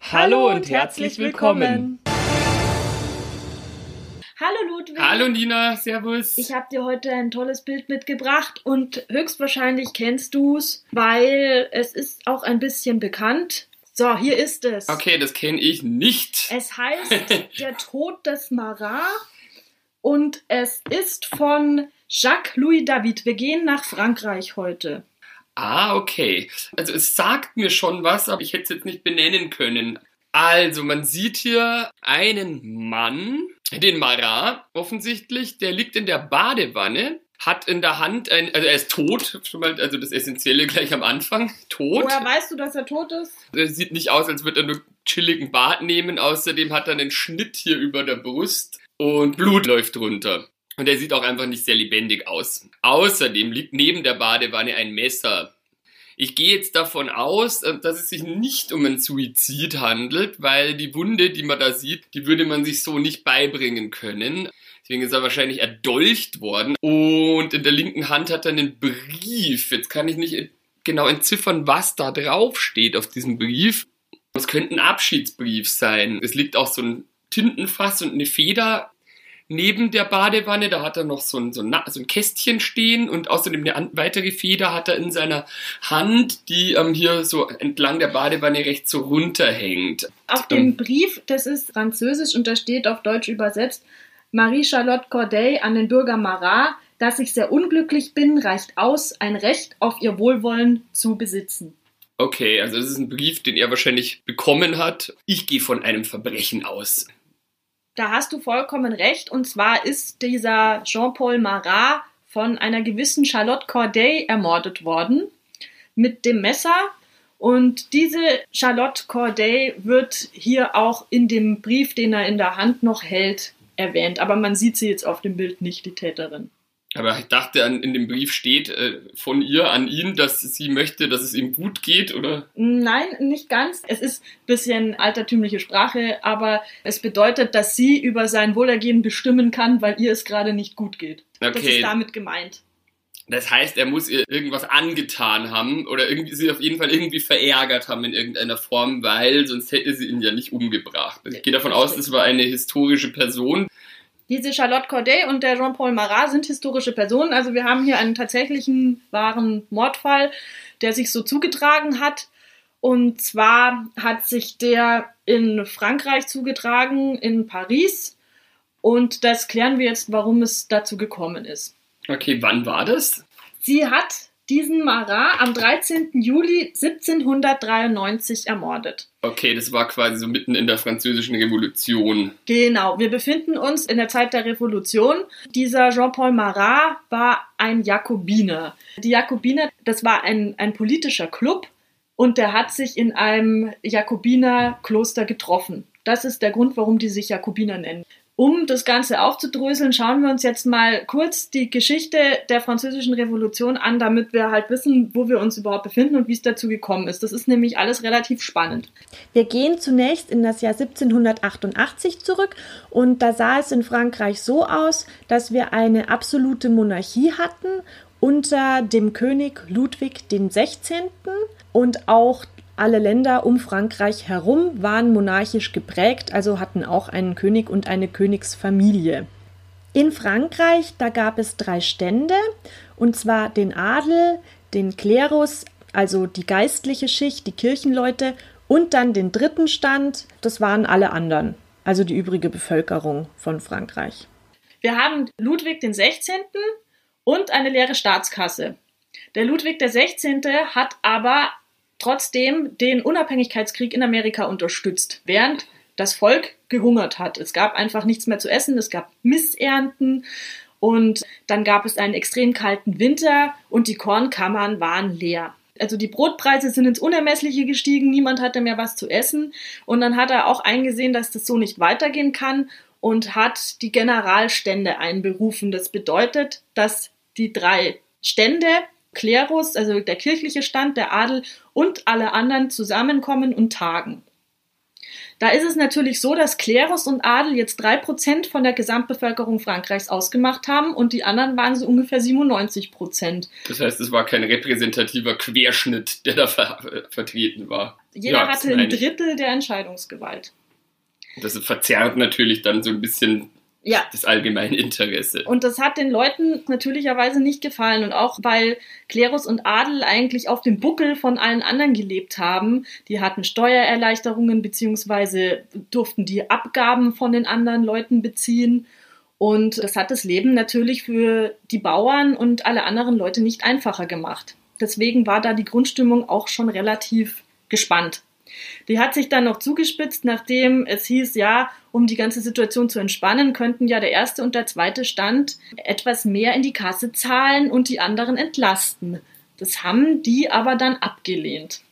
Hallo, und herzlich willkommen. Hallo Ludwig. Hallo Nina, servus. Ich habe dir heute ein tolles Bild mitgebracht und höchstwahrscheinlich kennst du's, weil es ist auch ein bisschen bekannt. So, hier ist es. Okay, das kenne ich nicht. Es heißt Der Tod des Marat und es ist von Jacques-Louis David. Wir gehen nach Frankreich heute. Ah, okay. Also es sagt mir schon was, aber ich hätte es jetzt nicht benennen können. Also, man sieht hier einen Mann, den Marat offensichtlich, der liegt in der Badewanne, hat in der Hand ein, also er ist tot, schon mal, also das Essentielle gleich am Anfang, tot. Woher weißt du, dass er tot ist? Er sieht nicht aus, als würde er nur chilligen Bad nehmen, außerdem hat er einen Schnitt hier über der Brust und Blut läuft runter. Und er sieht auch einfach nicht sehr lebendig aus. Außerdem liegt neben der Badewanne ein Messer. Ich gehe jetzt davon aus, äh, dass es sich nicht um einen Suizid handelt, weil die Wunde, die man da sieht, die würde man sich so nicht beibringen können. Deswegen ist er wahrscheinlich erdolcht worden. Und in der linken Hand hat er einen Brief. Jetzt kann ich nicht genau entziffern, was da drauf steht auf diesem Brief. Es könnte ein Abschiedsbrief sein. Es liegt auch so ein Tintenfass und eine Feder neben der Badewanne. Da hat er noch so ein, so ein, so ein Kästchen stehen und außerdem eine weitere Feder hat er in seiner Hand, die ähm, hier so entlang der Badewanne rechts so runterhängt. Auf dem Brief, das ist französisch und da steht auf Deutsch übersetzt, Marie-Charlotte Corday an den Bürger Marat, dass ich sehr unglücklich bin, reicht aus, ein Recht auf ihr Wohlwollen zu besitzen. Okay, also das ist ein Brief, den er wahrscheinlich bekommen hat. Ich gehe von einem Verbrechen aus. Da hast du vollkommen recht. Und zwar ist dieser Jean-Paul Marat von einer gewissen Charlotte Corday ermordet worden mit dem Messer. Und diese Charlotte Corday wird hier auch in dem Brief, den er in der Hand noch hält, erwähnt. Aber man sieht sie jetzt auf dem Bild nicht, die Täterin. Aber ich dachte, in dem Brief steht äh, von ihr an ihn, dass sie möchte, dass es ihm gut geht, oder? Nein, nicht ganz. Es ist ein bisschen altertümliche Sprache, aber es bedeutet, dass sie über sein Wohlergehen bestimmen kann, weil ihr es gerade nicht gut geht. Okay. Das ist damit gemeint. Das heißt, er muss ihr irgendwas angetan haben oder irgendwie sie auf jeden Fall irgendwie verärgert haben in irgendeiner Form, weil sonst hätte sie ihn ja nicht umgebracht. Ich gehe davon aus, das war eine historische Person. Diese Charlotte Corday und der Jean-Paul Marat sind historische Personen. Also wir haben hier einen tatsächlichen wahren Mordfall, der sich so zugetragen hat. Und zwar hat sich der in Frankreich zugetragen, in Paris. Und das klären wir jetzt, warum es dazu gekommen ist. Okay, wann war das? Sie hat diesen Marat am 13. Juli 1793 ermordet. Okay, das war quasi so mitten in der französischen Revolution. Genau, wir befinden uns in der Zeit der Revolution. Dieser Jean-Paul Marat war ein Jakobiner. Die Jakobiner, das war ein, ein politischer Club und der hat sich in einem Jakobinerkloster getroffen. Das ist der Grund, warum die sich Jakobiner nennen. Um das Ganze aufzudröseln, schauen wir uns jetzt mal kurz die Geschichte der Französischen Revolution an, damit wir halt wissen, wo wir uns überhaupt befinden und wie es dazu gekommen ist. Das ist nämlich alles relativ spannend. Wir gehen zunächst in das Jahr 1788 zurück und da sah es in Frankreich so aus, dass wir eine absolute Monarchie hatten unter dem König Ludwig 16. und auch alle Länder um Frankreich herum waren monarchisch geprägt, also hatten auch einen König und eine Königsfamilie. In Frankreich, da gab es drei Stände, und zwar den Adel, den Klerus, also die geistliche Schicht, die Kirchenleute, und dann den dritten Stand, das waren alle anderen, also die übrige Bevölkerung von Frankreich. Wir haben Ludwig den 16. und eine leere Staatskasse. Der Ludwig der 16. hat aber trotzdem den Unabhängigkeitskrieg in Amerika unterstützt, während das Volk gehungert hat. Es gab einfach nichts mehr zu essen, es gab Missernten und dann gab es einen extrem kalten Winter und die Kornkammern waren leer. Also die Brotpreise sind ins Unermessliche gestiegen, niemand hatte mehr was zu essen. Und dann hat er auch eingesehen, dass das so nicht weitergehen kann und hat die Generalstände einberufen. Das bedeutet, dass die drei Stände, Klerus, also der kirchliche Stand, der Adel und alle anderen zusammenkommen und tagen. Da ist es natürlich so, dass Klerus und Adel jetzt drei Prozent von der Gesamtbevölkerung Frankreichs ausgemacht haben und die anderen waren so ungefähr 97 Prozent. Das heißt, es war kein repräsentativer Querschnitt, der da ver vertreten war. Jeder ja, hatte ein Drittel der Entscheidungsgewalt. Das verzerrt natürlich dann so ein bisschen ja. das allgemeine Interesse. Und das hat den Leuten natürlicherweise nicht gefallen. Und auch weil Klerus und Adel eigentlich auf dem Buckel von allen anderen gelebt haben. Die hatten Steuererleichterungen beziehungsweise durften die Abgaben von den anderen Leuten beziehen. Und das hat das Leben natürlich für die Bauern und alle anderen Leute nicht einfacher gemacht. Deswegen war da die Grundstimmung auch schon relativ gespannt. Die hat sich dann noch zugespitzt, nachdem es hieß, ja, um die ganze Situation zu entspannen, könnten ja der erste und der zweite Stand etwas mehr in die Kasse zahlen und die anderen entlasten. Das haben die aber dann abgelehnt.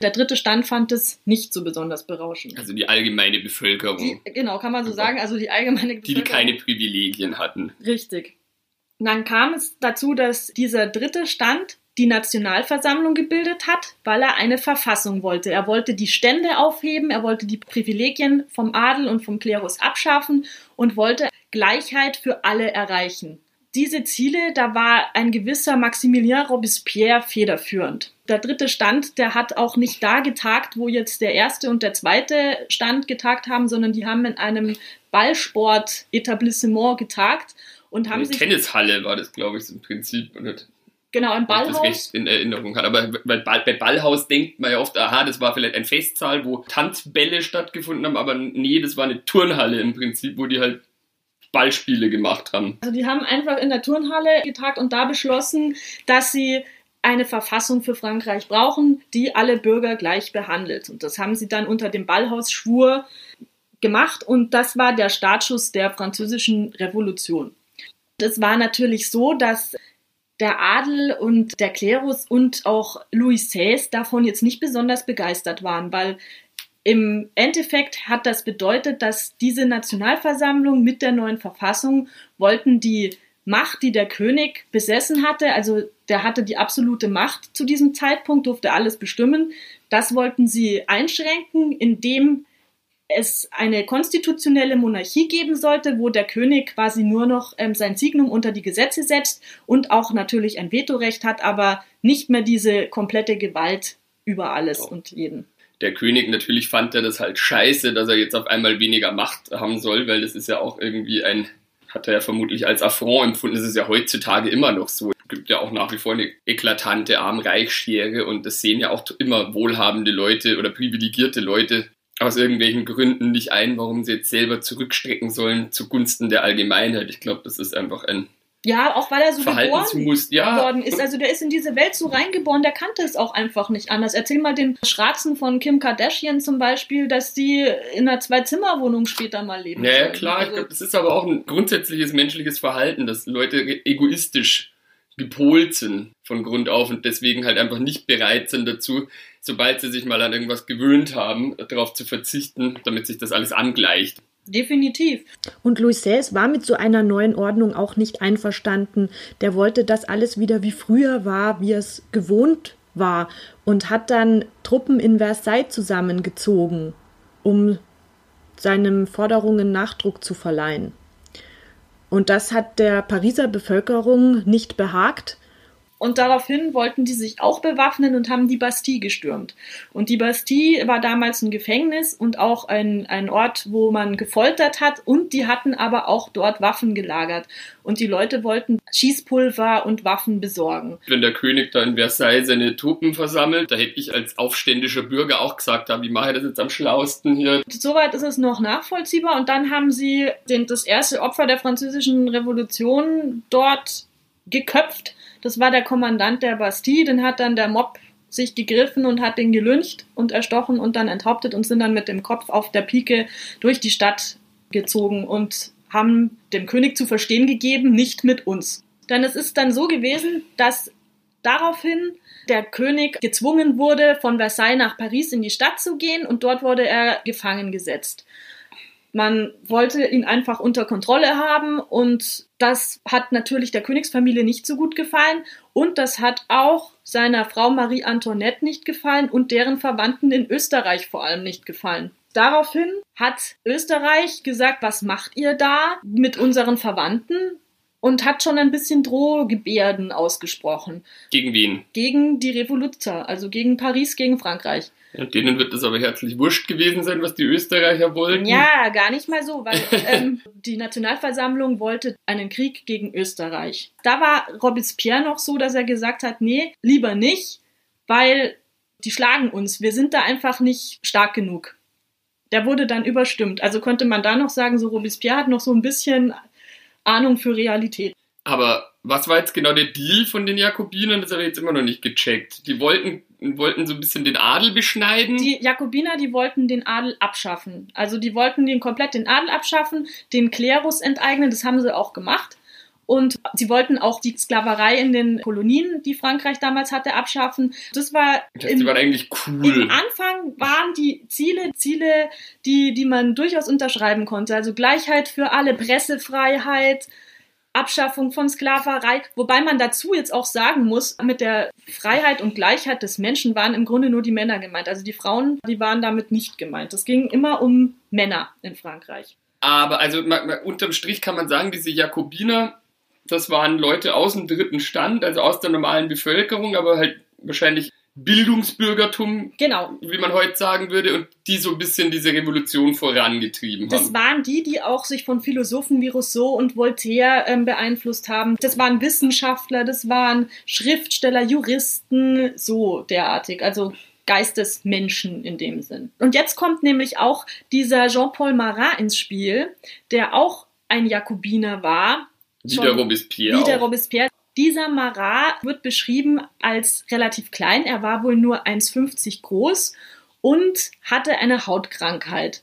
Der dritte Stand fand es nicht so besonders berauschend. Also die allgemeine Bevölkerung. Die, genau, kann man so sagen. Also die allgemeine Bevölkerung. Die keine Privilegien hatten. Richtig. Und dann kam es dazu, dass dieser dritte Stand die Nationalversammlung gebildet hat, weil er eine Verfassung wollte. Er wollte die Stände aufheben, er wollte die Privilegien vom Adel und vom Klerus abschaffen und wollte Gleichheit für alle erreichen. Diese Ziele, da war ein gewisser Maximilien Robespierre federführend. Der dritte Stand, der hat auch nicht da getagt, wo jetzt der erste und der zweite Stand getagt haben, sondern die haben in einem Ballsport-Etablissement getagt und haben Eine sich. Tennishalle war das, glaube ich, im Prinzip. Genau, im Ballhaus. das recht in Erinnerung hat. Aber bei, bei Ballhaus denkt man ja oft, aha, das war vielleicht ein Festsaal, wo Tanzbälle stattgefunden haben, aber nee, das war eine Turnhalle im Prinzip, wo die halt Ballspiele gemacht haben. Also die haben einfach in der Turnhalle getagt und da beschlossen, dass sie eine Verfassung für Frankreich brauchen, die alle Bürger gleich behandelt. Und das haben sie dann unter dem Ballhausschwur gemacht und das war der Startschuss der französischen Revolution. Das war natürlich so, dass der Adel und der Klerus und auch Louis XVI davon jetzt nicht besonders begeistert waren, weil im Endeffekt hat das bedeutet, dass diese Nationalversammlung mit der neuen Verfassung wollten die Macht, die der König besessen hatte, also der hatte die absolute Macht zu diesem Zeitpunkt, durfte alles bestimmen, das wollten sie einschränken, indem es eine konstitutionelle Monarchie geben sollte, wo der König quasi nur noch ähm, sein Signum unter die Gesetze setzt und auch natürlich ein Vetorecht hat, aber nicht mehr diese komplette Gewalt über alles oh. und jeden. Der König natürlich fand er das halt scheiße, dass er jetzt auf einmal weniger Macht haben soll, weil das ist ja auch irgendwie ein, hat er ja vermutlich als Affront empfunden. Das ist ja heutzutage immer noch so. Es gibt ja auch nach wie vor eine eklatante Arm-Reich-Schere und das sehen ja auch immer wohlhabende Leute oder privilegierte Leute aus irgendwelchen Gründen nicht ein, warum sie jetzt selber zurückstrecken sollen zugunsten der Allgemeinheit. Ich glaube, das ist einfach ein ja, auch weil er so geboren ja. worden ist. Also der ist in diese Welt so reingeboren, der kannte es auch einfach nicht anders. Erzähl mal den Schratzen von Kim Kardashian zum Beispiel, dass die in einer Zwei-Zimmer-Wohnung später mal leben. Ja, ja klar. Also, ich glaube, das ist aber auch ein grundsätzliches menschliches Verhalten, dass Leute egoistisch gepolt sind von Grund auf und deswegen halt einfach nicht bereit sind dazu, sobald sie sich mal an irgendwas gewöhnt haben, darauf zu verzichten, damit sich das alles angleicht. Definitiv. Und Louis XVI war mit so einer neuen Ordnung auch nicht einverstanden. Der wollte, dass alles wieder wie früher war, wie es gewohnt war und hat dann Truppen in Versailles zusammengezogen, um seinen Forderungen Nachdruck zu verleihen. Und das hat der Pariser Bevölkerung nicht behagt. Und daraufhin wollten die sich auch bewaffnen und haben die Bastille gestürmt. Und die Bastille war damals ein Gefängnis und auch ein, ein Ort, wo man gefoltert hat. Und die hatten aber auch dort Waffen gelagert. Und die Leute wollten Schießpulver und Waffen besorgen. Wenn der König da in Versailles seine Truppen versammelt, da hätte ich als aufständischer Bürger auch gesagt, wie mache ich das jetzt am schlausten hier? Soweit ist es noch nachvollziehbar. Und dann haben sie den, das erste Opfer der französischen Revolution dort geköpft das war der Kommandant der Bastille, den hat dann der Mob sich gegriffen und hat den gelüncht und erstochen und dann enthauptet und sind dann mit dem Kopf auf der Pike durch die Stadt gezogen und haben dem König zu verstehen gegeben, nicht mit uns. Denn es ist dann so gewesen, dass daraufhin der König gezwungen wurde, von Versailles nach Paris in die Stadt zu gehen und dort wurde er gefangen gesetzt. Man wollte ihn einfach unter Kontrolle haben und das hat natürlich der Königsfamilie nicht so gut gefallen und das hat auch seiner Frau Marie Antoinette nicht gefallen und deren Verwandten in Österreich vor allem nicht gefallen. Daraufhin hat Österreich gesagt, was macht ihr da mit unseren Verwandten? Und hat schon ein bisschen Drohgebärden ausgesprochen. Gegen wen? Gegen die Revoluzer, also gegen Paris, gegen Frankreich. Ja, denen wird das aber herzlich wurscht gewesen sein, was die Österreicher wollten. Ja, gar nicht mal so, weil ähm, die Nationalversammlung wollte einen Krieg gegen Österreich. Da war Robespierre noch so, dass er gesagt hat, nee, lieber nicht, weil die schlagen uns. Wir sind da einfach nicht stark genug. Der wurde dann überstimmt. Also könnte man da noch sagen, so Robespierre hat noch so ein bisschen Ahnung für Realität. Aber was war jetzt genau der Deal von den Jakobinern? Das habe ich jetzt immer noch nicht gecheckt. Die wollten, wollten so ein bisschen den Adel beschneiden. Die Jakobiner, die wollten den Adel abschaffen. Also die wollten den komplett den Adel abschaffen, den Klerus enteignen. Das haben sie auch gemacht. Und sie wollten auch die Sklaverei in den Kolonien, die Frankreich damals hatte, abschaffen. Das war. Das im, die waren eigentlich cool. Im Anfang waren die Ziele, Ziele, die, die man durchaus unterschreiben konnte. Also Gleichheit für alle, Pressefreiheit, Abschaffung von Sklaverei, wobei man dazu jetzt auch sagen muss, mit der Freiheit und Gleichheit des Menschen waren im Grunde nur die Männer gemeint. Also die Frauen, die waren damit nicht gemeint. Es ging immer um Männer in Frankreich. Aber also unterm Strich kann man sagen, diese Jakobiner das waren Leute aus dem dritten Stand, also aus der normalen Bevölkerung, aber halt wahrscheinlich Bildungsbürgertum, genau. wie man heute sagen würde, und die so ein bisschen diese Revolution vorangetrieben haben. Das waren die, die auch sich von Philosophen wie Rousseau und Voltaire ähm, beeinflusst haben. Das waren Wissenschaftler, das waren Schriftsteller, Juristen, so derartig. Also Geistesmenschen in dem Sinn. Und jetzt kommt nämlich auch dieser Jean-Paul Marat ins Spiel, der auch ein Jakobiner war, wie der Robespierre. Wie der Robespierre. Dieser Marat wird beschrieben als relativ klein. Er war wohl nur 1,50 groß und hatte eine Hautkrankheit.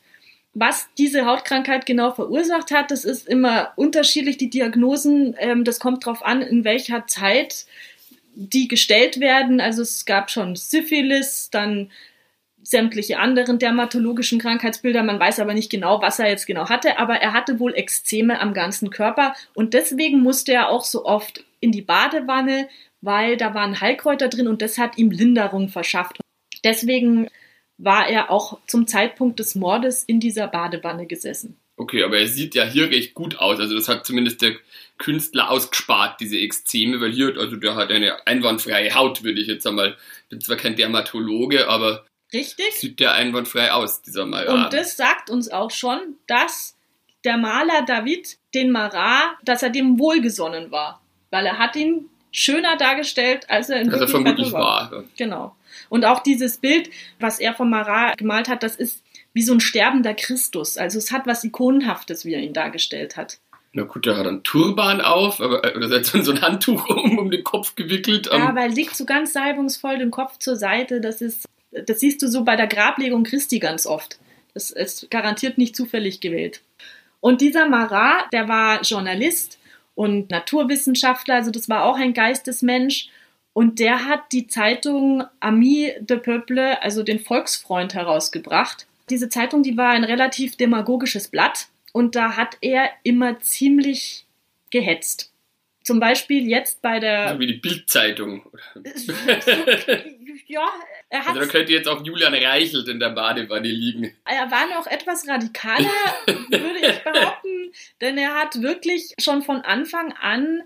Was diese Hautkrankheit genau verursacht hat, das ist immer unterschiedlich, die Diagnosen. Ähm, das kommt darauf an, in welcher Zeit die gestellt werden. Also es gab schon Syphilis, dann sämtliche anderen dermatologischen Krankheitsbilder. Man weiß aber nicht genau, was er jetzt genau hatte, aber er hatte wohl Ekzeme am ganzen Körper und deswegen musste er auch so oft in die Badewanne, weil da waren Heilkräuter drin und das hat ihm Linderung verschafft. Deswegen war er auch zum Zeitpunkt des Mordes in dieser Badewanne gesessen. Okay, aber er sieht ja hier recht gut aus. Also das hat zumindest der Künstler ausgespart, diese Ekzeme, weil hier, also der hat eine einwandfreie Haut, würde ich jetzt einmal, bin zwar kein Dermatologe, aber Richtig. Sieht der einwandfrei aus, dieser Marat. Und das sagt uns auch schon, dass der Maler David den Marat, dass er dem wohlgesonnen war. Weil er hat ihn schöner dargestellt, als er in als er vermutlich war. war. Genau. Und auch dieses Bild, was er vom Marat gemalt hat, das ist wie so ein sterbender Christus. Also es hat was Ikonenhaftes, wie er ihn dargestellt hat. Na gut, der hat einen Turban auf, aber äh, oder hat so ein Handtuch um, um den Kopf gewickelt. Ja, aber er liegt so ganz salbungsvoll den Kopf zur Seite. Das ist das siehst du so bei der Grablegung Christi ganz oft. Das ist garantiert nicht zufällig gewählt. Und dieser Marat, der war Journalist und Naturwissenschaftler, also das war auch ein Geistesmensch. Und der hat die Zeitung Ami de Peuple, also den Volksfreund, herausgebracht. Diese Zeitung, die war ein relativ demagogisches Blatt und da hat er immer ziemlich gehetzt. Zum Beispiel jetzt bei der. So wie die Bildzeitung. ja, er hat. Also da könnte jetzt auch Julian Reichelt in der Badewanne liegen. Er war noch etwas radikaler, würde ich behaupten, denn er hat wirklich schon von Anfang an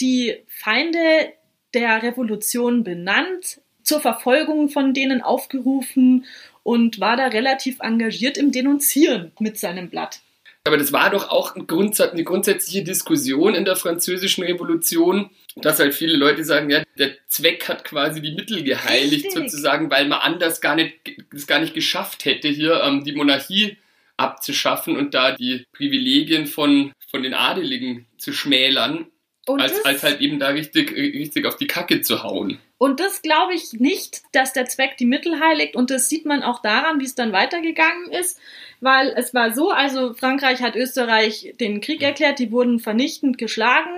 die Feinde der Revolution benannt, zur Verfolgung von denen aufgerufen und war da relativ engagiert im Denunzieren mit seinem Blatt. Aber das war doch auch eine grundsätzliche Diskussion in der französischen Revolution, dass halt viele Leute sagen, ja, der Zweck hat quasi die Mittel geheiligt, Richtig. sozusagen, weil man anders gar nicht, es gar nicht geschafft hätte, hier ähm, die Monarchie abzuschaffen und da die Privilegien von, von den Adeligen zu schmälern, als, als halt eben da richtig, richtig auf die Kacke zu hauen. Und das glaube ich nicht, dass der Zweck die Mittel heiligt. Und das sieht man auch daran, wie es dann weitergegangen ist weil es war so, also Frankreich hat Österreich den Krieg erklärt, die wurden vernichtend geschlagen.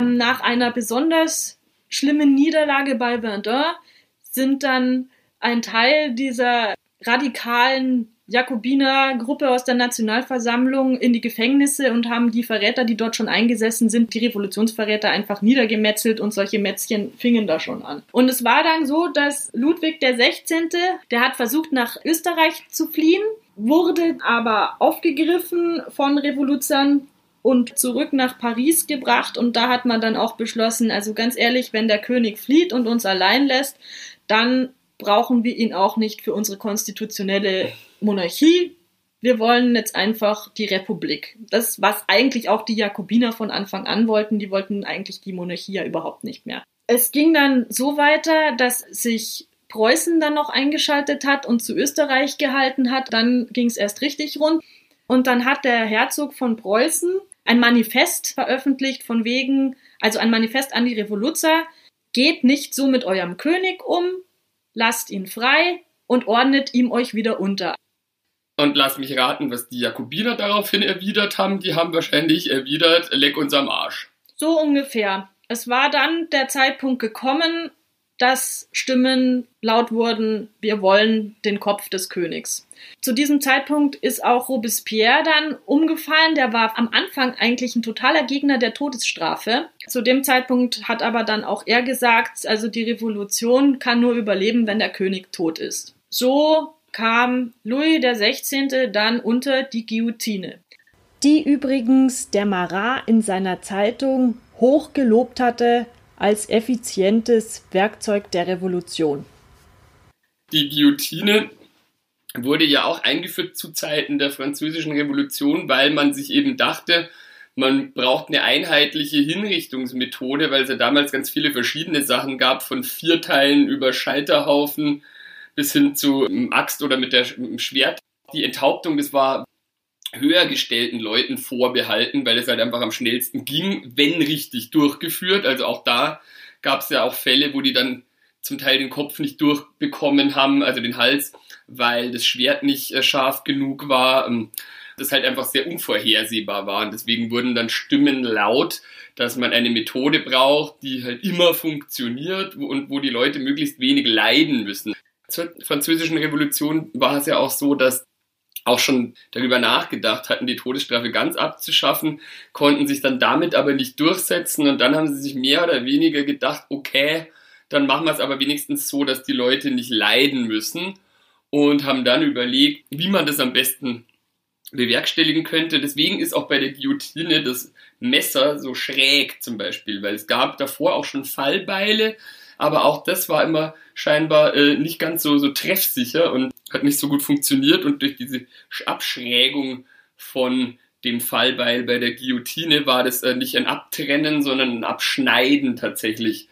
Nach einer besonders schlimmen Niederlage bei Verdun sind dann ein Teil dieser radikalen Jakobinergruppe aus der Nationalversammlung in die Gefängnisse und haben die Verräter, die dort schon eingesessen sind, die Revolutionsverräter einfach niedergemetzelt und solche Mätzchen fingen da schon an. Und es war dann so, dass Ludwig der 16., der hat versucht nach Österreich zu fliehen, wurde aber aufgegriffen von Revoluzern und zurück nach Paris gebracht und da hat man dann auch beschlossen, also ganz ehrlich, wenn der König flieht und uns allein lässt, dann brauchen wir ihn auch nicht für unsere konstitutionelle Monarchie. Wir wollen jetzt einfach die Republik. Das, was eigentlich auch die Jakobiner von Anfang an wollten, die wollten eigentlich die Monarchie ja überhaupt nicht mehr. Es ging dann so weiter, dass sich Preußen dann noch eingeschaltet hat und zu Österreich gehalten hat. Dann ging es erst richtig rund. Und dann hat der Herzog von Preußen ein Manifest veröffentlicht von wegen, also ein Manifest an die Revoluzer, geht nicht so mit eurem König um, lasst ihn frei und ordnet ihm euch wieder unter. Und lass mich raten, was die Jakobiner daraufhin erwidert haben. Die haben wahrscheinlich erwidert, leck uns am Arsch. So ungefähr. Es war dann der Zeitpunkt gekommen, dass Stimmen laut wurden, wir wollen den Kopf des Königs. Zu diesem Zeitpunkt ist auch Robespierre dann umgefallen. Der war am Anfang eigentlich ein totaler Gegner der Todesstrafe. Zu dem Zeitpunkt hat aber dann auch er gesagt, also die Revolution kann nur überleben, wenn der König tot ist. So kam Louis XVI. dann unter die Guillotine. Die übrigens der Marat in seiner Zeitung hoch gelobt hatte als effizientes Werkzeug der Revolution. Die Guillotine wurde ja auch eingeführt zu Zeiten der französischen Revolution, weil man sich eben dachte, man braucht eine einheitliche Hinrichtungsmethode, weil es ja damals ganz viele verschiedene Sachen gab, von Vierteilen über Scheiterhaufen bis hin zu Axt oder mit dem Schwert. Die Enthauptung, das war höher gestellten Leuten vorbehalten, weil es halt einfach am schnellsten ging, wenn richtig durchgeführt. Also auch da gab es ja auch Fälle, wo die dann zum Teil den Kopf nicht durchbekommen haben, also den Hals, weil das Schwert nicht äh, scharf genug war. Ähm, das halt einfach sehr unvorhersehbar war. Und deswegen wurden dann Stimmen laut, dass man eine Methode braucht, die halt immer funktioniert und wo die Leute möglichst wenig leiden müssen. Zur französischen Revolution war es ja auch so, dass auch schon darüber nachgedacht hatten, die Todesstrafe ganz abzuschaffen, konnten sich dann damit aber nicht durchsetzen. Und dann haben sie sich mehr oder weniger gedacht, okay, dann machen wir es aber wenigstens so, dass die Leute nicht leiden müssen. Und haben dann überlegt, wie man das am besten bewerkstelligen könnte. Deswegen ist auch bei der Guillotine das Messer so schräg zum Beispiel, weil es gab davor auch schon Fallbeile, aber auch das war immer scheinbar äh, nicht ganz so, so treffsicher und hat nicht so gut funktioniert und durch diese Abschrägung von dem Fallbeil bei der Guillotine war das äh, nicht ein Abtrennen, sondern ein Abschneiden tatsächlich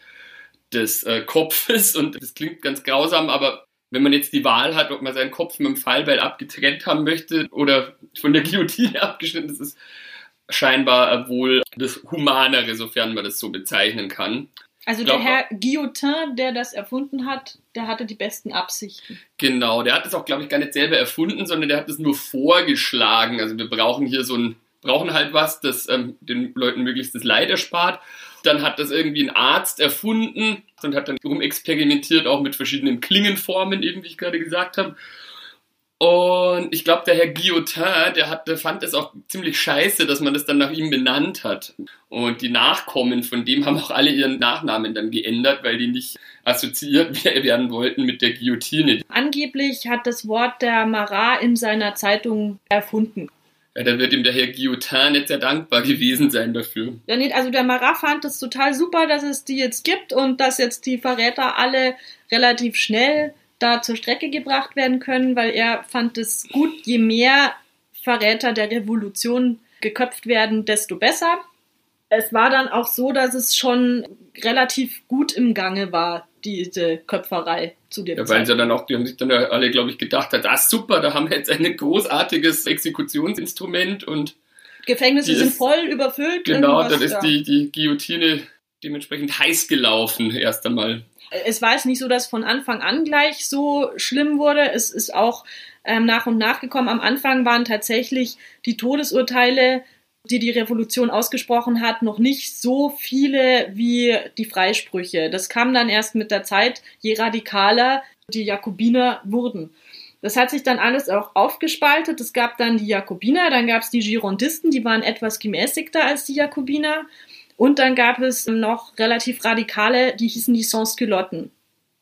des äh, Kopfes und das klingt ganz grausam, aber wenn man jetzt die Wahl hat, ob man seinen Kopf mit dem Fallbeil abgetrennt haben möchte oder von der Guillotine abgeschnitten, das ist scheinbar wohl das Humanere, sofern man das so bezeichnen kann. Also der Herr Guillotin, der das erfunden hat, der hatte die besten Absichten. Genau, der hat das auch, glaube ich, gar nicht selber erfunden, sondern der hat es nur vorgeschlagen. Also wir brauchen hier so ein, brauchen halt was, das ähm, den Leuten möglichst das Leid erspart. Dann hat das irgendwie ein Arzt erfunden und hat dann rumexperimentiert, auch mit verschiedenen Klingenformen, eben wie ich gerade gesagt habe. Und ich glaube, der Herr Guillotin, der, hat, der fand es auch ziemlich scheiße, dass man das dann nach ihm benannt hat. Und die Nachkommen von dem haben auch alle ihren Nachnamen dann geändert, weil die nicht assoziiert werden wollten mit der Guillotine. Angeblich hat das Wort der Marat in seiner Zeitung erfunden. Ja, dann wird ihm der Herr Guillotin nicht sehr dankbar gewesen sein dafür. Ja, nee, also der Marat fand es total super, dass es die jetzt gibt und dass jetzt die Verräter alle relativ schnell da zur Strecke gebracht werden können, weil er fand es gut, je mehr Verräter der Revolution geköpft werden, desto besser. Es war dann auch so, dass es schon relativ gut im Gange war, diese Köpferei zu dem Ja, weil sie dann auch, die haben sich dann alle, glaube ich, gedacht, ah super, da haben wir jetzt ein großartiges Exekutionsinstrument und Gefängnisse sind voll überfüllt. Genau, dann ist ja. die, die Guillotine dementsprechend heiß gelaufen erst einmal es war jetzt nicht so, dass von Anfang an gleich so schlimm wurde. Es ist auch ähm, nach und nach gekommen. Am Anfang waren tatsächlich die Todesurteile die die Revolution ausgesprochen hat, noch nicht so viele wie die Freisprüche. Das kam dann erst mit der Zeit, je radikaler die Jakobiner wurden. Das hat sich dann alles auch aufgespaltet. Es gab dann die Jakobiner, dann gab es die Girondisten, die waren etwas gemäßigter als die Jakobiner. Und dann gab es noch relativ radikale, die hießen die Sans-Culotten.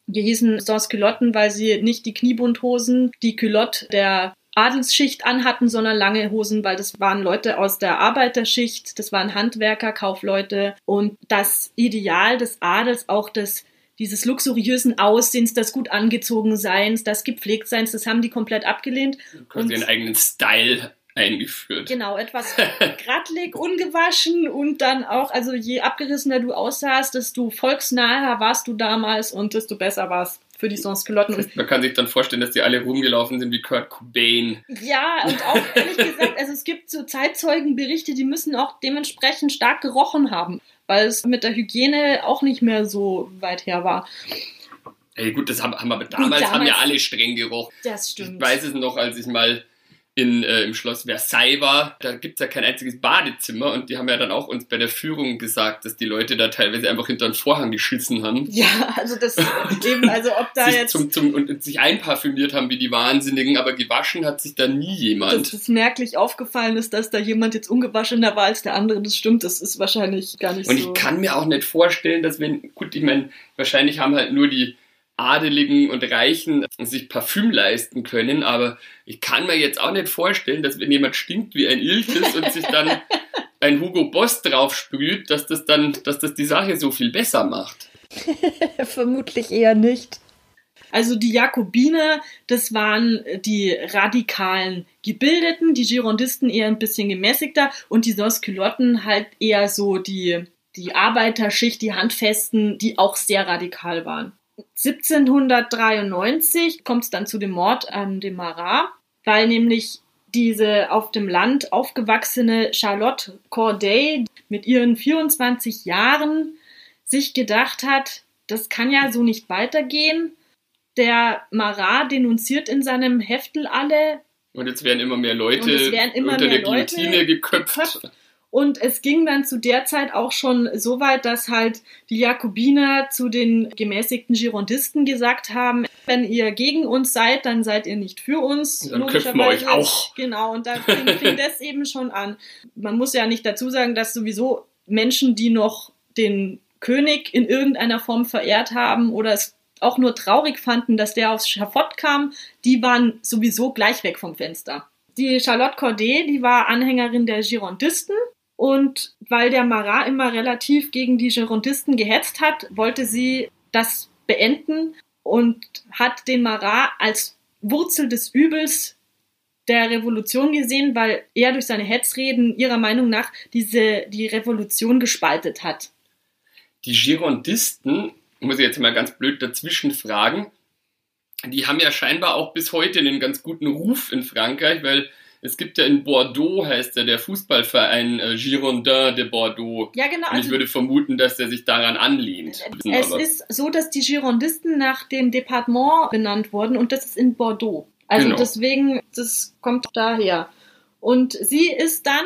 Die hießen Sans-Culotten, weil sie nicht die Kniebundhosen, die Culotte der Adelsschicht anhatten, sondern lange Hosen, weil das waren Leute aus der Arbeiterschicht, das waren Handwerker, Kaufleute und das Ideal des Adels, auch des dieses luxuriösen Aussehens, das gut angezogen Seins, das gepflegt Seins, das haben die komplett abgelehnt. Quasi ihren eigenen Style eingeführt. Genau, etwas grattlig, ungewaschen und dann auch, also je abgerissener du aussahst, desto volksnaher warst du damals und desto besser warst für die Sans-Culotten. Man kann sich dann vorstellen, dass die alle rumgelaufen sind wie Kurt Cobain. Ja, und auch ehrlich gesagt, also es gibt so Zeitzeugenberichte, die müssen auch dementsprechend stark gerochen haben weil es mit der Hygiene auch nicht mehr so weit her war. Ey, gut, das haben, haben aber damals, damals, haben ja alle streng gerochen. Das stimmt. Ich weiß es noch, als ich mal in, äh, im Schloss Versailles war, da gibt's ja kein einziges Badezimmer und die haben ja dann auch uns bei der Führung gesagt, dass die Leute da teilweise einfach hinter den Vorhang geschissen haben. Ja, also das eben, also ob da jetzt... Zum, zum, und sich einparfümiert haben wie die Wahnsinnigen, aber gewaschen hat sich da nie jemand. Dass das merklich aufgefallen ist, dass da jemand jetzt ungewaschener war als der andere, das stimmt, das ist wahrscheinlich gar nicht und so... Und ich kann mir auch nicht vorstellen, dass wenn, gut, ich meine, wahrscheinlich haben halt nur die Adeligen und Reichen sich Parfüm leisten können, aber ich kann mir jetzt auch nicht vorstellen, dass wenn jemand stinkt wie ein Ilkes und sich dann ein Hugo Boss drauf sprüht, dass das dann, dass das die Sache so viel besser macht. Vermutlich eher nicht. Also die Jakobiner, das waren die radikalen Gebildeten, die Girondisten eher ein bisschen gemäßigter und die Sansculotten halt eher so die, die Arbeiterschicht, die Handfesten, die auch sehr radikal waren. 1793 kommt es dann zu dem Mord an dem Marat, weil nämlich diese auf dem Land aufgewachsene Charlotte Corday mit ihren 24 Jahren sich gedacht hat, das kann ja so nicht weitergehen. Der Marat denunziert in seinem Heftel alle. Und jetzt werden immer mehr Leute immer unter mehr der Guillotine geköpft. geköpft. Und es ging dann zu der Zeit auch schon so weit, dass halt die Jakobiner zu den gemäßigten Girondisten gesagt haben, wenn ihr gegen uns seid, dann seid ihr nicht für uns. Dann köpfen wir euch auch. Genau, und da fing, fing das eben schon an. Man muss ja nicht dazu sagen, dass sowieso Menschen, die noch den König in irgendeiner Form verehrt haben oder es auch nur traurig fanden, dass der aufs Schafott kam, die waren sowieso gleich weg vom Fenster. Die Charlotte Corday, die war Anhängerin der Girondisten und weil der Marat immer relativ gegen die Girondisten gehetzt hat, wollte sie das beenden und hat den Marat als Wurzel des Übels der Revolution gesehen, weil er durch seine Hetzreden ihrer Meinung nach diese, die Revolution gespaltet hat. Die Girondisten, muss ich jetzt mal ganz blöd dazwischen fragen, die haben ja scheinbar auch bis heute einen ganz guten Ruf in Frankreich, weil es gibt ja in Bordeaux, heißt ja der Fußballverein äh, Girondin de Bordeaux. Ja, genau. Und ich also würde vermuten, dass der sich daran anlehnt. Es aber. ist so, dass die Girondisten nach dem Departement benannt wurden und das ist in Bordeaux. Also Genau. deswegen, das kommt daher. Und sie ist dann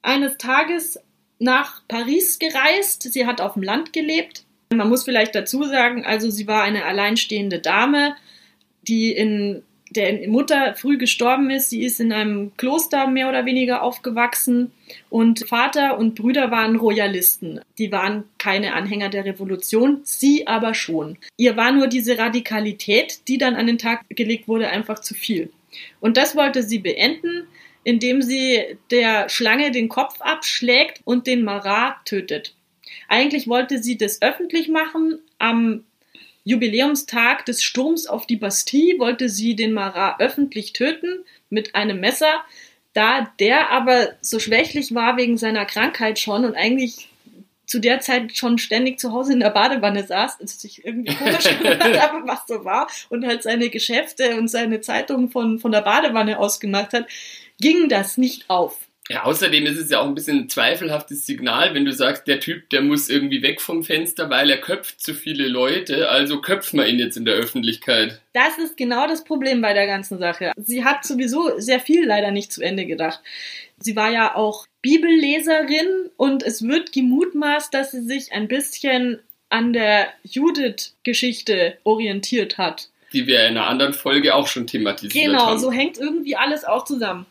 eines Tages nach Paris gereist. Sie hat auf dem Land gelebt. Man muss vielleicht dazu sagen, also sie war eine alleinstehende Dame, die in der Mutter früh gestorben ist. Sie ist in einem Kloster mehr oder weniger aufgewachsen und Vater und Brüder waren Royalisten. Die waren keine Anhänger der Revolution, sie aber schon. Ihr war nur diese Radikalität, die dann an den Tag gelegt wurde, einfach zu viel. Und das wollte sie beenden, indem sie der Schlange den Kopf abschlägt und den Marat tötet. Eigentlich wollte sie das öffentlich machen. Am Jubiläumstag des Sturms auf die Bastille wollte sie den Marat öffentlich töten mit einem Messer. Da der aber so schwächlich war wegen seiner Krankheit schon und eigentlich zu der Zeit schon ständig zu Hause in der Badewanne saß, also sich irgendwie komisch angehört habe, was so war, und halt seine Geschäfte und seine Zeitungen von, von der Badewanne aus gemacht hat, ging das nicht auf. Ja, außerdem ist es ja auch ein bisschen ein zweifelhaftes Signal, wenn du sagst, der Typ, der muss irgendwie weg vom Fenster, weil er köpft zu viele Leute, also köpfen wir ihn jetzt in der Öffentlichkeit. Das ist genau das Problem bei der ganzen Sache. Sie hat sowieso sehr viel leider nicht zu Ende gedacht. Sie war ja auch Bibelleserin und es wird gemutmaßt, dass sie sich ein bisschen an der Judith-Geschichte orientiert hat. Die wir in einer anderen Folge auch schon thematisiert Genau, haben. so hängt irgendwie alles auch zusammen.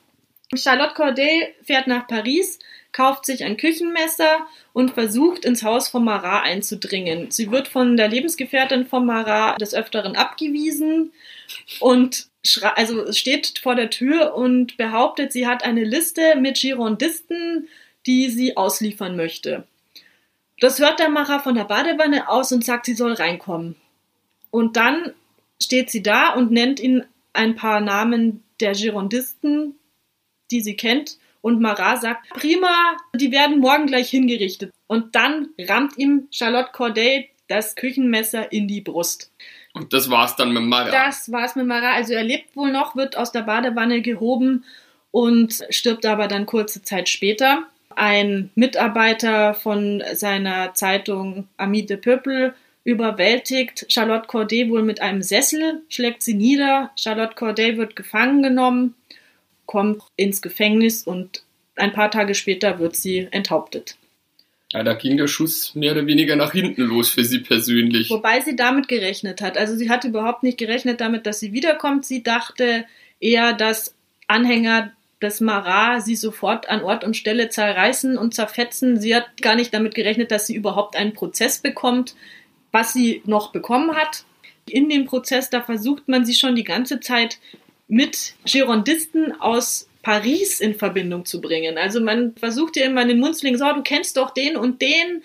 Charlotte Corday fährt nach Paris, kauft sich ein Küchenmesser und versucht ins Haus von Marat einzudringen. Sie wird von der Lebensgefährtin von Marat des Öfteren abgewiesen und also steht vor der Tür und behauptet, sie hat eine Liste mit Girondisten, die sie ausliefern möchte. Das hört der Marat von der Badewanne aus und sagt, sie soll reinkommen. Und dann steht sie da und nennt ihn ein paar Namen der Girondisten, die sie kennt. Und Marat sagt, prima, die werden morgen gleich hingerichtet. Und dann rammt ihm Charlotte Corday das Küchenmesser in die Brust. Und das war's dann mit Marat. Das war's mit Marat. Also er lebt wohl noch, wird aus der Badewanne gehoben und stirbt aber dann kurze Zeit später. Ein Mitarbeiter von seiner Zeitung Ami de Peuple überwältigt Charlotte Corday wohl mit einem Sessel, schlägt sie nieder. Charlotte Corday wird gefangen genommen kommt ins Gefängnis und ein paar Tage später wird sie enthauptet. Ja, da ging der Schuss mehr oder weniger nach hinten los für sie persönlich. Wobei sie damit gerechnet hat. Also sie hat überhaupt nicht gerechnet damit, dass sie wiederkommt. Sie dachte eher, dass Anhänger des Marat sie sofort an Ort und Stelle zerreißen und zerfetzen. Sie hat gar nicht damit gerechnet, dass sie überhaupt einen Prozess bekommt, was sie noch bekommen hat. In dem Prozess, da versucht man sie schon die ganze Zeit mit Girondisten aus Paris in Verbindung zu bringen. Also man versucht ja immer in den Mund zu legen, so, du kennst doch den und den,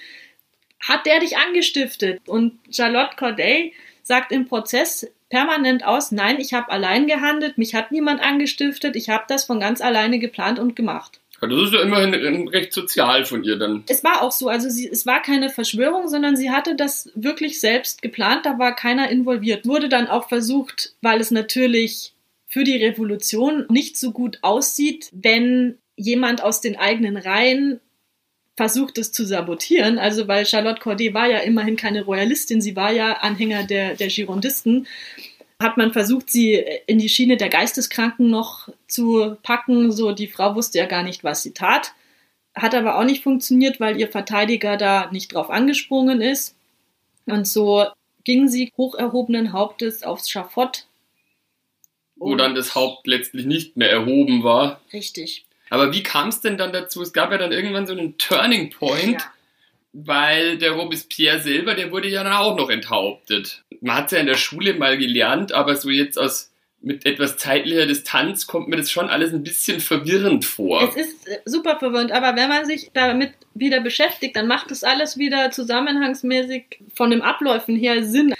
hat der dich angestiftet? Und Charlotte Corday sagt im Prozess permanent aus, nein, ich habe allein gehandelt, mich hat niemand angestiftet, ich habe das von ganz alleine geplant und gemacht. Das ist ja immerhin recht sozial von ihr dann. Es war auch so, also sie, es war keine Verschwörung, sondern sie hatte das wirklich selbst geplant, da war keiner involviert. Wurde dann auch versucht, weil es natürlich für die Revolution nicht so gut aussieht, wenn jemand aus den eigenen Reihen versucht es zu sabotieren. Also weil Charlotte Corday war ja immerhin keine Royalistin, sie war ja Anhänger der, der Girondisten. Hat man versucht, sie in die Schiene der Geisteskranken noch zu packen. So, die Frau wusste ja gar nicht, was sie tat. Hat aber auch nicht funktioniert, weil ihr Verteidiger da nicht drauf angesprungen ist. Und so ging sie hoch erhobenen Hauptes aufs Schafott wo dann das Haupt letztlich nicht mehr erhoben war. Richtig. Aber wie kam es denn dann dazu? Es gab ja dann irgendwann so einen Turning Point, ja. weil der Robespierre selber, der wurde ja dann auch noch enthauptet. Man hat es ja in der Schule mal gelernt, aber so jetzt aus mit etwas zeitlicher Distanz kommt mir das schon alles ein bisschen verwirrend vor. Es ist äh, super verwirrend, aber wenn man sich damit wieder beschäftigt, dann macht das alles wieder zusammenhangsmäßig von den Abläufen her Sinn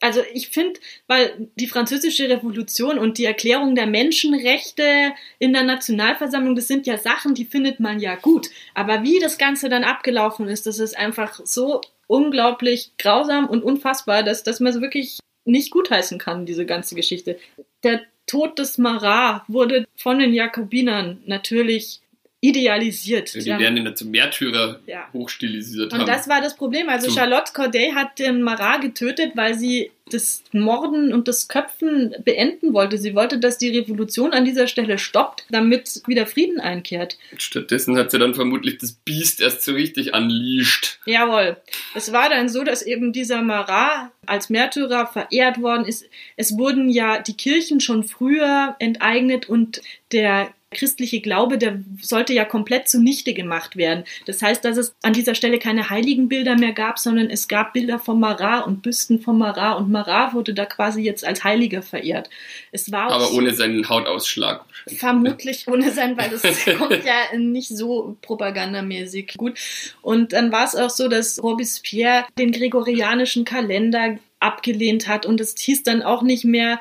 also ich finde, weil die französische Revolution und die Erklärung der Menschenrechte in der Nationalversammlung, das sind ja Sachen, die findet man ja gut. Aber wie das Ganze dann abgelaufen ist, das ist einfach so unglaublich grausam und unfassbar, dass, dass man es wirklich nicht gutheißen kann, diese ganze Geschichte. Der Tod des Marat wurde von den Jakobinern natürlich idealisiert. Ja, die ja. werden ihn zum Märtyrer ja. hochstilisiert Und haben. das war das Problem. Also so. Charlotte Corday hat den Marat getötet, weil sie das Morden und das Köpfen beenden wollte. Sie wollte, dass die Revolution an dieser Stelle stoppt, damit wieder Frieden einkehrt. Stattdessen hat sie dann vermutlich das Biest erst so richtig unleashed. Jawohl. Es war dann so, dass eben dieser Marat als Märtyrer verehrt worden ist. Es wurden ja die Kirchen schon früher enteignet und der christliche Glaube, der sollte ja komplett zunichte gemacht werden. Das heißt, dass es an dieser Stelle keine Heiligenbilder mehr gab, sondern es gab Bilder von Marat und Büsten von Marat und Marat wurde da quasi jetzt als Heiliger verehrt. Es war Aber ohne seinen Hautausschlag. Vermutlich ohne seinen, weil das kommt ja nicht so propagandamäßig gut. Und dann war es auch so, dass Robespierre den gregorianischen Kalender abgelehnt hat und es hieß dann auch nicht mehr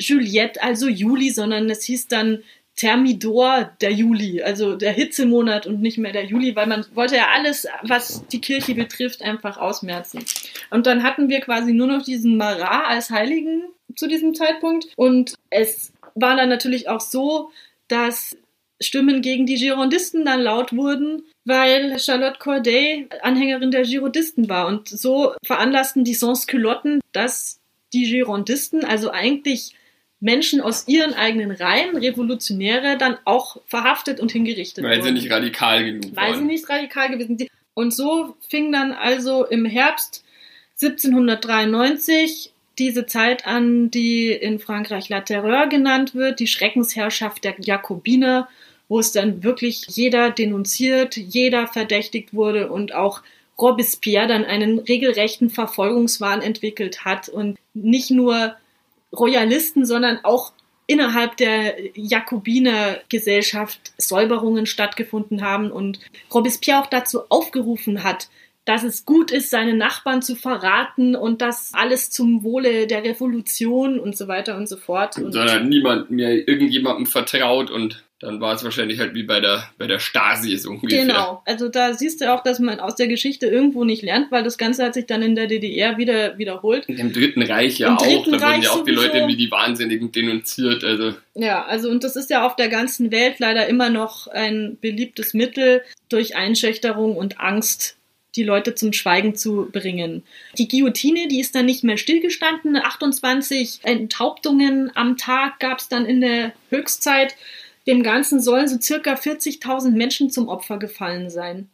Juliette, also Juli, sondern es hieß dann Thermidor der Juli, also der Hitzemonat und nicht mehr der Juli, weil man wollte ja alles, was die Kirche betrifft, einfach ausmerzen. Und dann hatten wir quasi nur noch diesen Marat als Heiligen zu diesem Zeitpunkt und es war dann natürlich auch so, dass Stimmen gegen die Girondisten dann laut wurden, weil Charlotte Corday Anhängerin der Girondisten war. Und so veranlassten die Sans-Culotten, dass die Girondisten, also eigentlich Menschen aus ihren eigenen Reihen, Revolutionäre, dann auch verhaftet und hingerichtet Weil wurden. sie nicht radikal genug Weil sie waren. nicht radikal gewesen sind. Und so fing dann also im Herbst 1793 diese Zeit an, die in Frankreich La Terreur genannt wird, die Schreckensherrschaft der Jakobiner, wo es dann wirklich jeder denunziert, jeder verdächtigt wurde und auch Robespierre dann einen regelrechten Verfolgungswahn entwickelt hat und nicht nur Royalisten, sondern auch innerhalb der Jakobinergesellschaft Säuberungen stattgefunden haben und Robespierre auch dazu aufgerufen hat, dass es gut ist, seine Nachbarn zu verraten und das alles zum Wohle der Revolution und so weiter und so fort. Und Sondern niemand mehr irgendjemandem vertraut und dann war es wahrscheinlich halt wie bei der, bei der Stasi so ungefähr. Genau, also da siehst du auch, dass man aus der Geschichte irgendwo nicht lernt, weil das Ganze hat sich dann in der DDR wieder wiederholt. Im Dritten Reich ja Im auch, Dritten da wurden Reich ja auch die. Leute wie die Wahnsinnigen denunziert, also Ja, also und das ist ja auf der ganzen Welt leider immer noch ein beliebtes Mittel, durch Einschüchterung und Angst die Leute zum Schweigen zu bringen. Die Guillotine, die ist dann nicht mehr stillgestanden. 28 Enthauptungen am Tag gab es dann in der Höchstzeit. Dem Ganzen sollen so circa 40.000 Menschen zum Opfer gefallen sein.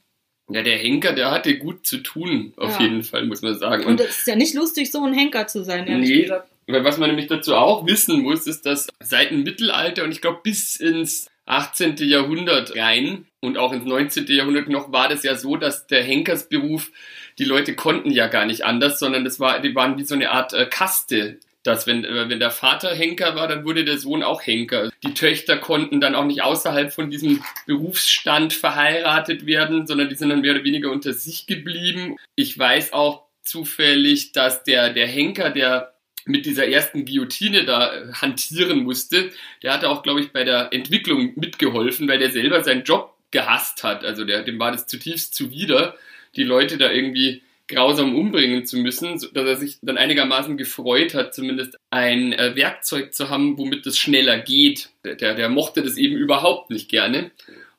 ja, der Henker, der hatte gut zu tun, auf Ja. jeden Fall, muss man sagen. Und es ist ja nicht lustig, so ein Henker zu sein, ehrlich Nee. gesagt. Weil was man nämlich dazu auch wissen muss, ist, dass seit dem Mittelalter und ich glaube bis ins 18. Jahrhundert rein und auch ins 19. Jahrhundert noch war das ja so, dass der Henkersberuf, die Leute konnten ja gar nicht anders, sondern das war, die waren wie so eine Art äh, Kaste. Dass wenn, äh, wenn der Vater Henker war, dann wurde der Sohn auch Henker. Die Töchter konnten dann auch nicht außerhalb von diesem Berufsstand verheiratet werden, sondern die sind dann mehr oder weniger unter sich geblieben. Ich weiß auch zufällig, dass der, der Henker, der mit dieser ersten Guillotine da äh, hantieren musste, der hatte auch, glaube ich, bei der Entwicklung mitgeholfen, weil der selber seinen Job gehasst hat. Also der, dem war das zutiefst zuwider, die Leute da irgendwie grausam umbringen zu müssen, dass er sich dann einigermaßen gefreut hat, zumindest ein äh, Werkzeug zu haben, womit es schneller geht. Der, der mochte das eben überhaupt nicht gerne.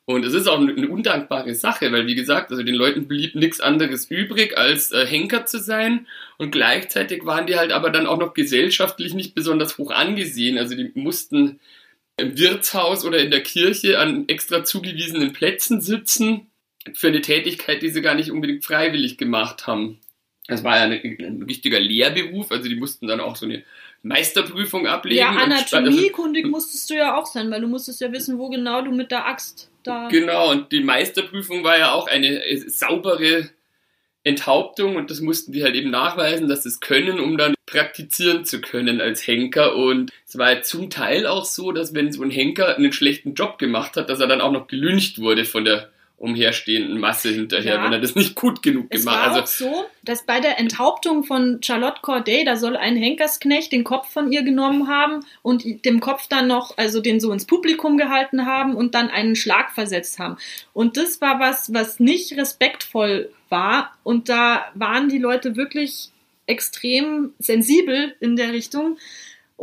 Und es ist auch eine, eine undankbare Sache, weil wie gesagt, also den Leuten blieb nichts anderes übrig, als äh, Henker zu sein. Und gleichzeitig waren die halt aber dann auch noch gesellschaftlich nicht besonders hoch angesehen. Also die mussten im Wirtshaus oder in der Kirche an extra zugewiesenen Plätzen sitzen für eine Tätigkeit, die sie gar nicht unbedingt freiwillig gemacht haben. Das war ja ein, ein richtiger Lehrberuf, also die mussten dann auch so eine Meisterprüfung ablegen. Ja, also- anatomiekundig musstest du ja auch sein, weil du musstest ja wissen, wo genau du mit der Axt da. Genau, und die Meisterprüfung war ja auch eine äh, saubere Enthauptung und das mussten die halt eben nachweisen, dass sie es können, um dann praktizieren zu können als Henker. Und es war halt zum Teil auch so, dass wenn so ein Henker einen schlechten Job gemacht hat, dass er dann auch noch gelüncht wurde von der umherstehenden Masse hinterher, Ja. wenn er das nicht gut genug Es gemacht war hat. auch Also so, dass bei der Enthauptung von Charlotte Corday, da soll ein Henkersknecht den Kopf von ihr genommen haben und dem Kopf dann noch, also den so ins Publikum gehalten haben und dann einen Schlag versetzt haben. Und das war was, was nicht respektvoll war. Und da waren die Leute wirklich extrem sensibel in der Richtung.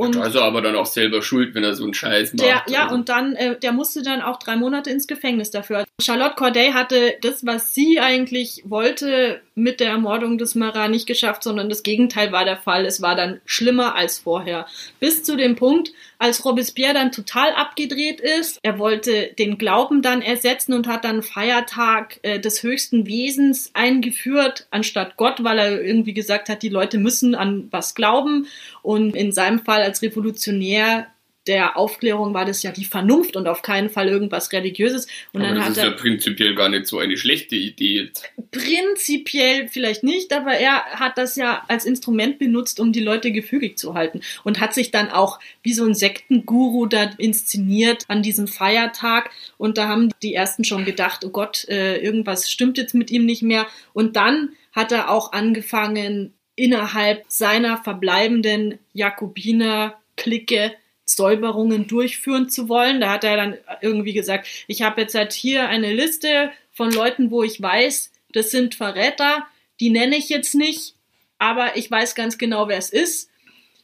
Und da ist er aber dann auch selber schuld, wenn er so einen Scheiß macht. der, ja, also. und dann, äh, der musste dann auch drei Monate ins Gefängnis dafür. Charlotte Corday hatte das, was sie eigentlich wollte, mit der Ermordung des Marat nicht geschafft, sondern das Gegenteil war der Fall. Es war dann schlimmer als vorher. Bis zu dem Punkt, als Robespierre dann total abgedreht ist. Er wollte den Glauben dann ersetzen und hat dann Feiertag äh, des höchsten Wesens eingeführt, anstatt Gott, weil er irgendwie gesagt hat, die Leute müssen an was glauben. Und in seinem Fall als Revolutionär der Aufklärung war das ja die Vernunft und auf keinen Fall irgendwas Religiöses. Und aber dann das hat ist ja prinzipiell gar nicht so eine schlechte Idee. jetzt. prinzipiell vielleicht nicht, aber er hat das ja als Instrument benutzt, um die Leute gefügig zu halten und hat sich dann auch wie so ein Sektenguru da inszeniert an diesem Feiertag und da haben die ersten schon gedacht, oh Gott, äh, irgendwas stimmt jetzt mit ihm nicht mehr und dann hat er auch angefangen innerhalb seiner verbleibenden Jakobiner-Clique Säuberungen durchführen zu wollen. Da hat er dann irgendwie gesagt, ich habe jetzt halt hier eine Liste von Leuten, wo ich weiß, das sind Verräter, die nenne ich jetzt nicht, aber ich weiß ganz genau, wer es ist.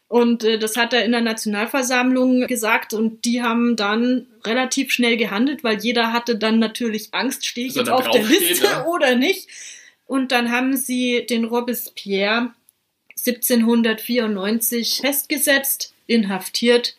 Und äh, das hat er in der Nationalversammlung gesagt und die haben dann relativ schnell gehandelt, weil jeder hatte dann natürlich Angst, stehe ich jetzt auf der Liste ja. oder nicht. Und dann haben sie den Robespierre 1794 festgesetzt, inhaftiert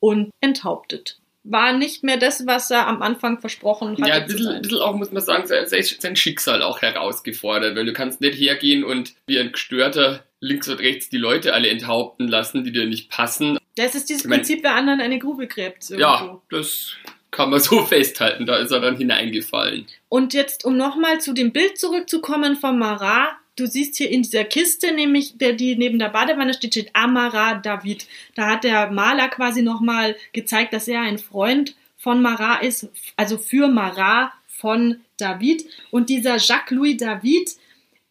und enthauptet. War nicht mehr das, was er am Anfang versprochen hatte. Ja, ein bisschen, ein bisschen auch, muss man sagen, sein, Schicksal auch herausgefordert, weil du kannst nicht hergehen und wie ein Gestörter links und rechts die Leute alle enthaupten lassen, die dir nicht passen. Das ist dieses Ich mein- Prinzip, wer anderen eine Grube gräbt. Irgendwo. Ja, das kann man so festhalten, da ist er dann hineingefallen. Und jetzt, um nochmal zu dem Bild zurückzukommen von Marat, du siehst hier in dieser Kiste, nämlich der, die neben der Badewanne steht, steht Amara David. Da hat der Maler quasi nochmal gezeigt, dass er ein Freund von Marat ist, also für Marat von David. Und dieser Jacques-Louis David,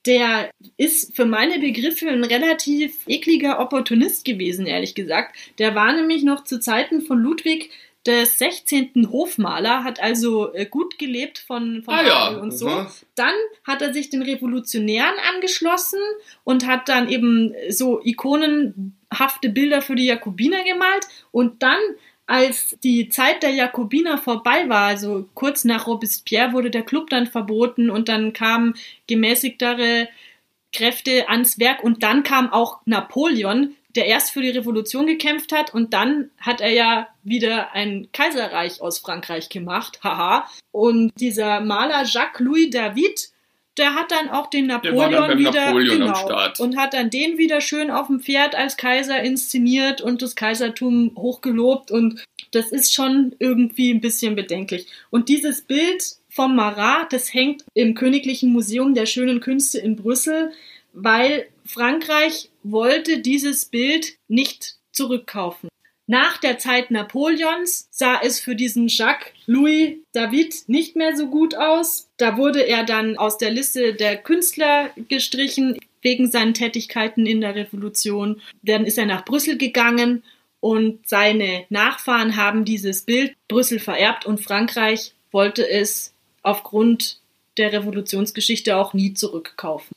der ist für meine Begriffe ein relativ ekliger Opportunist gewesen, ehrlich gesagt. Der war nämlich noch zu Zeiten von Ludwig des 16. Hofmaler, hat also äh, gut gelebt von, von Ah ja, und so. Dann hat er sich den Revolutionären angeschlossen und hat dann eben so ikonenhafte Bilder für die Jakobiner gemalt. Und dann, als die Zeit der Jakobiner vorbei war, also kurz nach Robespierre, wurde der Club dann verboten und dann kamen gemäßigtere Kräfte ans Werk und dann kam auch Napoleon, der erst für die Revolution gekämpft hat und dann hat er ja wieder ein Kaiserreich aus Frankreich gemacht, haha. Und dieser Maler Jacques-Louis David, der hat dann auch den Napoleon wieder Napoleon genau, und hat dann den wieder schön auf dem Pferd als Kaiser inszeniert und das Kaisertum hochgelobt und das ist schon irgendwie ein bisschen bedenklich. Und dieses Bild vom Marat, das hängt im Königlichen Museum der schönen Künste in Brüssel, weil Frankreich wollte dieses Bild nicht zurückkaufen. Nach der Zeit Napoleons sah es für diesen Jacques Louis David nicht mehr so gut aus. Da wurde er dann aus der Liste der Künstler gestrichen wegen seinen Tätigkeiten in der Revolution. Dann ist er nach Brüssel gegangen und seine Nachfahren haben dieses Bild Brüssel vererbt und Frankreich wollte es aufgrund der Revolutionsgeschichte auch nie zurückkaufen.